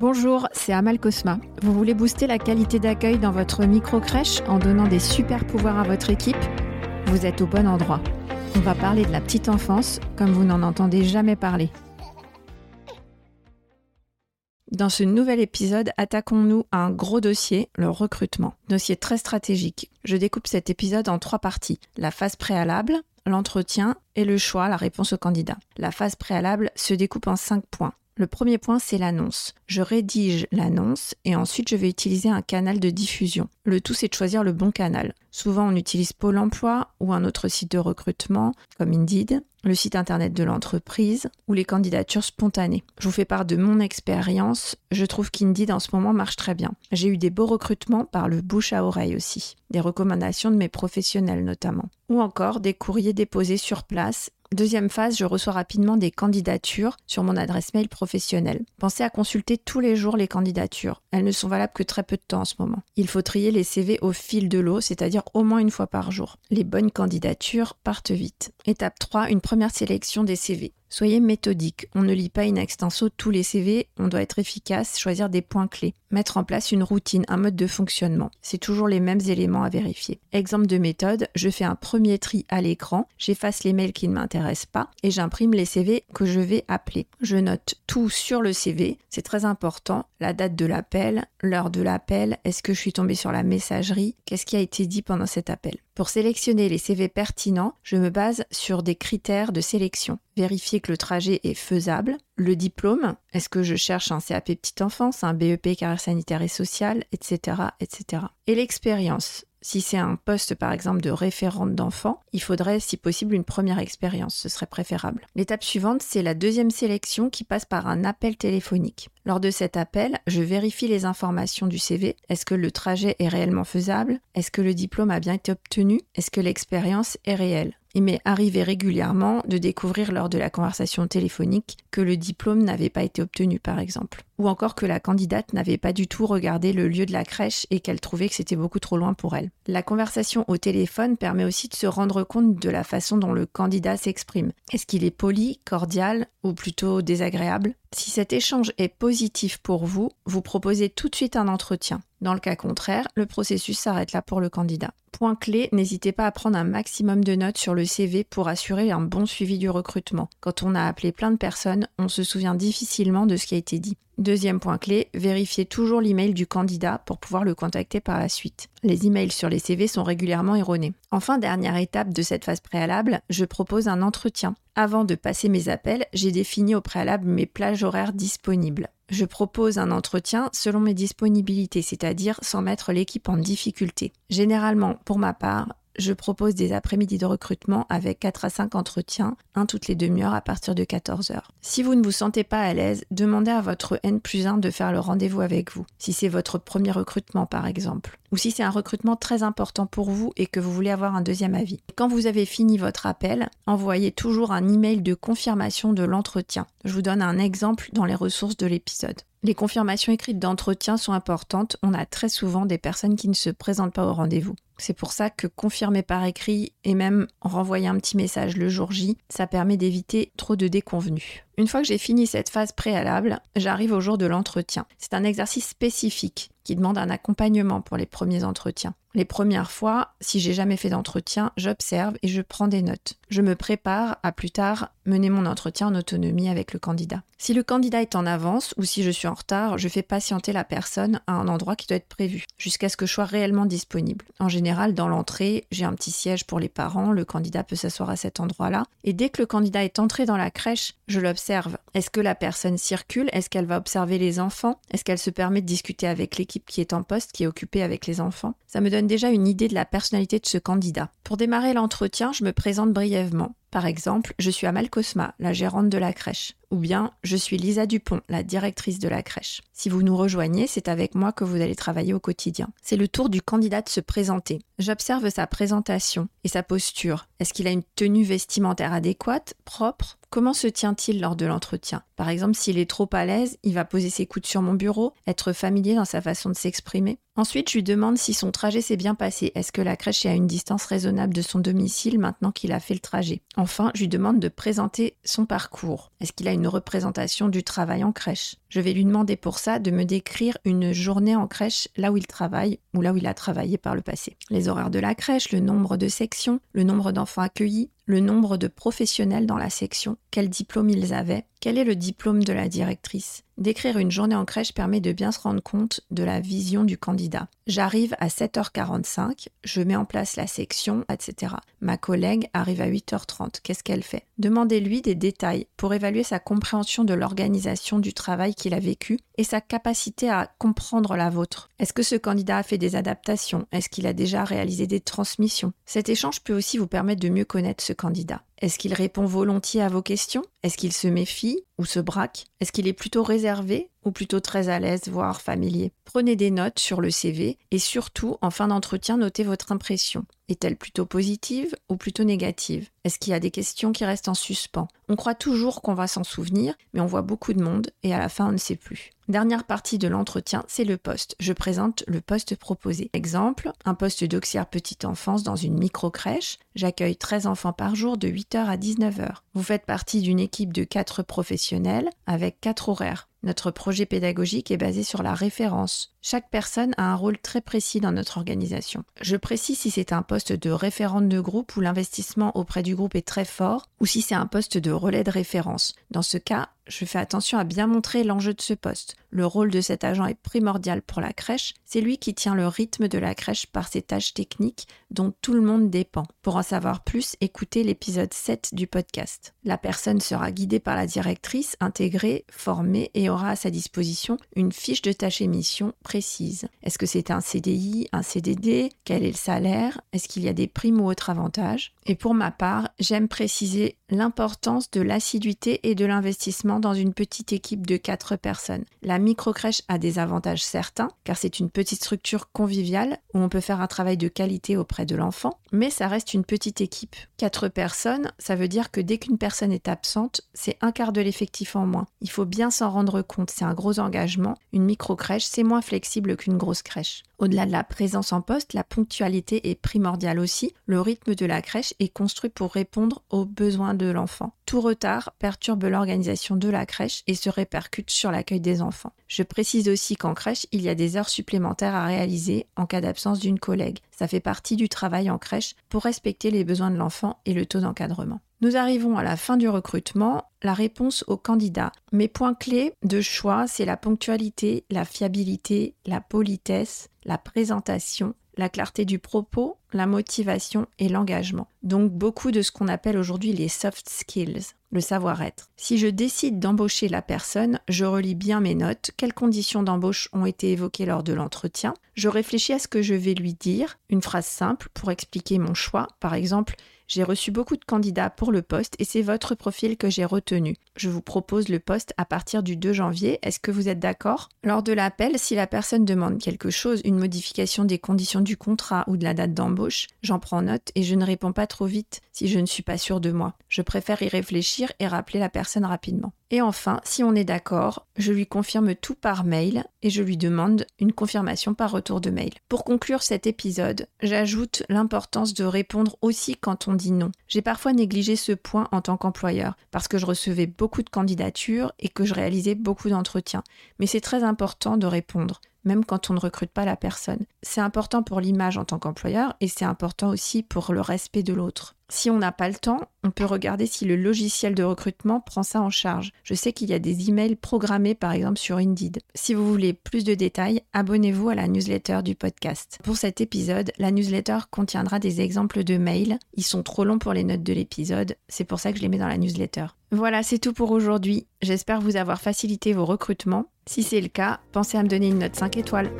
Bonjour, c'est Amal Cosma. Vous voulez booster la qualité d'accueil dans votre micro-crèche en donnant des super pouvoirs à votre équipe? Vous êtes au bon endroit. On va parler de la petite enfance comme vous n'en entendez jamais parler. Dans ce nouvel épisode, attaquons-nous à un gros dossier, le recrutement. Dossier très stratégique. Je découpe cet épisode en trois parties. La phase préalable, l'entretien et le choix, la réponse au candidat. La phase préalable se découpe en cinq points. Le premier point, c'est l'annonce. Je rédige l'annonce et ensuite je vais utiliser un canal de diffusion. Le tout, c'est de choisir le bon canal. Souvent, on utilise Pôle emploi ou un autre site de recrutement comme Indeed, le site internet de l'entreprise ou les candidatures spontanées. Je vous fais part de mon expérience. Je trouve qu'Indeed en ce moment marche très bien. J'ai eu des beaux recrutements par le bouche à oreille aussi, des recommandations de mes professionnels notamment, ou encore des courriers déposés sur place Deuxième phase, je reçois rapidement des candidatures sur mon adresse mail professionnelle. Pensez à consulter tous les jours les candidatures. Elles ne sont valables que très peu de temps en ce moment. Il faut trier les CV au fil de l'eau, c'est-à-dire au moins une fois par jour. Les bonnes candidatures partent vite. Étape 3, une première sélection des CV. Soyez méthodique. On ne lit pas in extenso tous les CV, on doit être efficace, choisir des points clés, mettre en place une routine, un mode de fonctionnement. C'est toujours les mêmes éléments à vérifier. Exemple de méthode, je fais un premier tri à l'écran, j'efface les mails qui ne m'intéressent pas et j'imprime les CV que je vais appeler. Je note tout sur le CV, c'est très important, la date de l'appel, l'heure de l'appel, est-ce que je suis tombé sur la messagerie, qu'est-ce qui a été dit pendant cet appel? Pour sélectionner les CV pertinents, je me base sur des critères de sélection. Vérifier que le trajet est faisable. Le diplôme, est-ce que je cherche un CAP petite enfance, un BEP carrière sanitaire et sociale, etc. etc. Et l'expérience. Si c'est un poste par exemple de référente d'enfant, il faudrait si possible une première expérience, ce serait préférable. L'étape suivante, c'est la deuxième sélection qui passe par un appel téléphonique. Lors de cet appel, je vérifie les informations du CV. Est-ce que le trajet est réellement faisable? Est-ce que le diplôme a bien été obtenu? Est-ce que l'expérience est réelle? Il m'est arrivé régulièrement de découvrir lors de la conversation téléphonique que le diplôme n'avait pas été obtenu, par exemple. Ou encore que la candidate n'avait pas du tout regardé le lieu de la crèche et qu'elle trouvait que c'était beaucoup trop loin pour elle. La conversation au téléphone permet aussi de se rendre compte de la façon dont le candidat s'exprime. Est-ce qu'il est poli, cordial ou plutôt désagréable? Si cet échange est positif pour vous, vous proposez tout de suite un entretien. Dans le cas contraire, le processus s'arrête là pour le candidat. Point clé, n'hésitez pas à prendre un maximum de notes sur le CV pour assurer un bon suivi du recrutement. Quand on a appelé plein de personnes, on se souvient difficilement de ce qui a été dit. Deuxième point clé, vérifiez toujours l'email du candidat pour pouvoir le contacter par la suite. Les emails sur les CV sont régulièrement erronés. Enfin, dernière étape de cette phase préalable, je propose un entretien. Avant de passer mes appels, j'ai défini au préalable mes plages horaires disponibles. Je propose un entretien selon mes disponibilités, c'est-à-dire sans mettre l'équipe en difficulté. Généralement, pour ma part, je propose des après-midi de recrutement avec 4 à 5 entretiens, un toutes les demi-heures à partir de 14 heures. Si vous ne vous sentez pas à l'aise, demandez à votre N plus 1 de faire le rendez-vous avec vous, si c'est votre premier recrutement par exemple, ou si c'est un recrutement très important pour vous et que vous voulez avoir un deuxième avis. Quand vous avez fini votre appel, envoyez toujours un email de confirmation de l'entretien. Je vous donne un exemple dans les ressources de l'épisode. Les confirmations écrites d'entretien sont importantes. On a très souvent des personnes qui ne se présentent pas au rendez-vous. C'est pour ça que confirmer par écrit et même renvoyer un petit message le jour J, ça permet d'éviter trop de déconvenus. Une fois que j'ai fini cette phase préalable, j'arrive au jour de l'entretien. C'est un exercice spécifique qui demande un accompagnement pour les premiers entretiens. Les premières fois, si j'ai jamais fait d'entretien, j'observe et je prends des notes. Je me prépare à plus tard mener mon entretien en autonomie avec le candidat. Si le candidat est en avance ou si je suis en retard, je fais patienter la personne à un endroit qui doit être prévu jusqu'à ce que je sois réellement disponible. En général, dans l'entrée, j'ai un petit siège pour les parents, le candidat peut s'asseoir à cet endroit-là et dès que le candidat est entré dans la crèche, je l'observe est-ce que la personne circule? Est-ce qu'elle va observer les enfants? Est-ce qu'elle se permet de discuter avec l'équipe qui est en poste, qui est occupée avec les enfants? Ça me donne déjà une idée de la personnalité de ce candidat. Pour démarrer l'entretien, je me présente brièvement. Par exemple, je suis Amal Cosma, la gérante de la crèche. Ou bien, je suis Lisa Dupont, la directrice de la crèche. Si vous nous rejoignez, c'est avec moi que vous allez travailler au quotidien. C'est le tour du candidat de se présenter. J'observe sa présentation et sa posture. Est-ce qu'il a une tenue vestimentaire adéquate, propre? Comment se tient-il lors de l'entretien? Par exemple, s'il est trop à l'aise, il va poser ses coudes sur mon bureau, être familier dans sa façon de s'exprimer? Ensuite, je lui demande si son trajet s'est bien passé. Est-ce que la crèche est à une distance raisonnable de son domicile maintenant qu'il a fait le trajet? Enfin, je lui demande de présenter son parcours. Est-ce qu'il a une représentation du travail en crèche? Je vais lui demander pour ça de me décrire une journée en crèche là où il travaille ou là où il a travaillé par le passé. Les horaires de la crèche, le nombre de sections, le nombre d'enfants accueillis, le nombre de professionnels dans la section, quel diplôme ils avaient, quel est le diplôme de la directrice? Décrire une journée en crèche permet de bien se rendre compte de la vision du candidat. J'arrive à 7h45, je mets en place la section, etc. Ma collègue arrive à 8h30. Qu'est-ce qu'elle fait? Demandez-lui des détails pour évaluer sa compréhension de l'organisation du travail qu'il a vécu et sa capacité à comprendre la vôtre. Est-ce que ce candidat a fait des adaptations? Est-ce qu'il a déjà réalisé des transmissions? Cet échange peut aussi vous permettre de mieux connaître ce candidat. Est-ce qu'il répond volontiers à vos questions? Est-ce qu'il se méfie ou se braque? Est-ce qu'il est plutôt réservé? Ou plutôt très à l'aise, voire familier Prenez des notes sur le CV et surtout, en fin d'entretien, notez votre impression. Est-elle plutôt positive ou plutôt négative? Est-ce qu'il y a des questions qui restent en suspens? On croit toujours qu'on va s'en souvenir, mais on voit beaucoup de monde et à la fin on ne sait plus. Dernière partie de l'entretien, c'est le poste. Je présente le poste proposé. Exemple, un poste d'auxiliaire petite enfance dans une micro-crèche. J'accueille 13 enfants par jour de 8h à 19h. Vous faites partie d'une équipe de 4 professionnels avec 4 horaires. Notre projet pédagogique est basé sur la référence. Chaque personne a un rôle très précis dans notre organisation. Je précise si c'est un poste de référente de groupe où l'investissement auprès du groupe est très fort ou si c'est un poste de relais de référence. Dans ce cas, je fais attention à bien montrer l'enjeu de ce poste. Le rôle de cet agent est primordial pour la crèche. C'est lui qui tient le rythme de la crèche par ses tâches techniques dont tout le monde dépend. Pour en savoir plus, écoutez l'épisode 7 du podcast. La personne sera guidée par la directrice, intégrée, formée et aura à sa disposition une fiche de tâche et mission Est-ce que c'est un CDI, un CDD Quel est le salaire? Est-ce qu'il y a des primes ou autres avantages? Et pour ma part, j'aime préciser l'importance de l'assiduité et de l'investissement dans une petite équipe de 4 personnes. La microcrèche a des avantages certains, car c'est une petite structure conviviale où on peut faire un travail de qualité auprès de l'enfant, mais ça reste une petite équipe. 4 personnes, ça veut dire que dès qu'une personne est absente, c'est un quart de l'effectif en moins. Il faut bien s'en rendre compte, c'est un gros engagement. Une microcrèche, c'est moins flexible qu'une grosse crèche. Au-delà de la présence en poste, la ponctualité est primordiale aussi. Le rythme de la crèche est construit pour répondre aux besoins de l'enfant. Tout retard perturbe l'organisation de la crèche et se répercute sur l'accueil des enfants. Je précise aussi qu'en crèche, il y a des heures supplémentaires à réaliser en cas d'absence d'une collègue. Ça fait partie du travail en crèche pour respecter les besoins de l'enfant et le taux d'encadrement. Nous arrivons à la fin du recrutement, la réponse au candidat. Mes points clés de choix, c'est la ponctualité, la fiabilité, la politesse, la présentation, la clarté du propos, la motivation et l'engagement. Donc beaucoup de ce qu'on appelle aujourd'hui les soft skills, le savoir-être. Si je décide d'embaucher la personne, je relis bien mes notes, quelles conditions d'embauche ont été évoquées lors de l'entretien, je réfléchis à ce que je vais lui dire, une phrase simple pour expliquer mon choix, par exemple j'ai reçu beaucoup de candidats pour le poste et c'est votre profil que j'ai retenu. Je vous propose le poste à partir du 2 janvier. Est-ce que vous êtes d'accord? Lors de l'appel, si la personne demande quelque chose, une modification des conditions du contrat ou de la date d'embauche, j'en prends note et je ne réponds pas trop vite si je ne suis pas sûre de moi. Je préfère y réfléchir et rappeler la personne rapidement. Et enfin, si on est d'accord, je lui confirme tout par mail et je lui demande une confirmation par retour de mail. Pour conclure cet épisode, j'ajoute l'importance de répondre aussi quand on dit non. J'ai parfois négligé ce point en tant qu'employeur parce que je recevais beaucoup de candidatures et que je réalisais beaucoup d'entretiens. Mais c'est très important de répondre même quand on ne recrute pas la personne. C'est important pour l'image en tant qu'employeur et c'est important aussi pour le respect de l'autre. Si on n'a pas le temps, on peut regarder si le logiciel de recrutement prend ça en charge. Je sais qu'il y a des emails programmés par exemple sur Indeed. Si vous voulez plus de détails, abonnez-vous à la newsletter du podcast. Pour cet épisode, la newsletter contiendra des exemples de mails. Ils sont trop longs pour les notes de l'épisode, c'est pour ça que je les mets dans la newsletter. Voilà, c'est tout pour aujourd'hui. J'espère vous avoir facilité vos recrutements. Si c'est le cas, pensez à me donner une note 5 étoiles.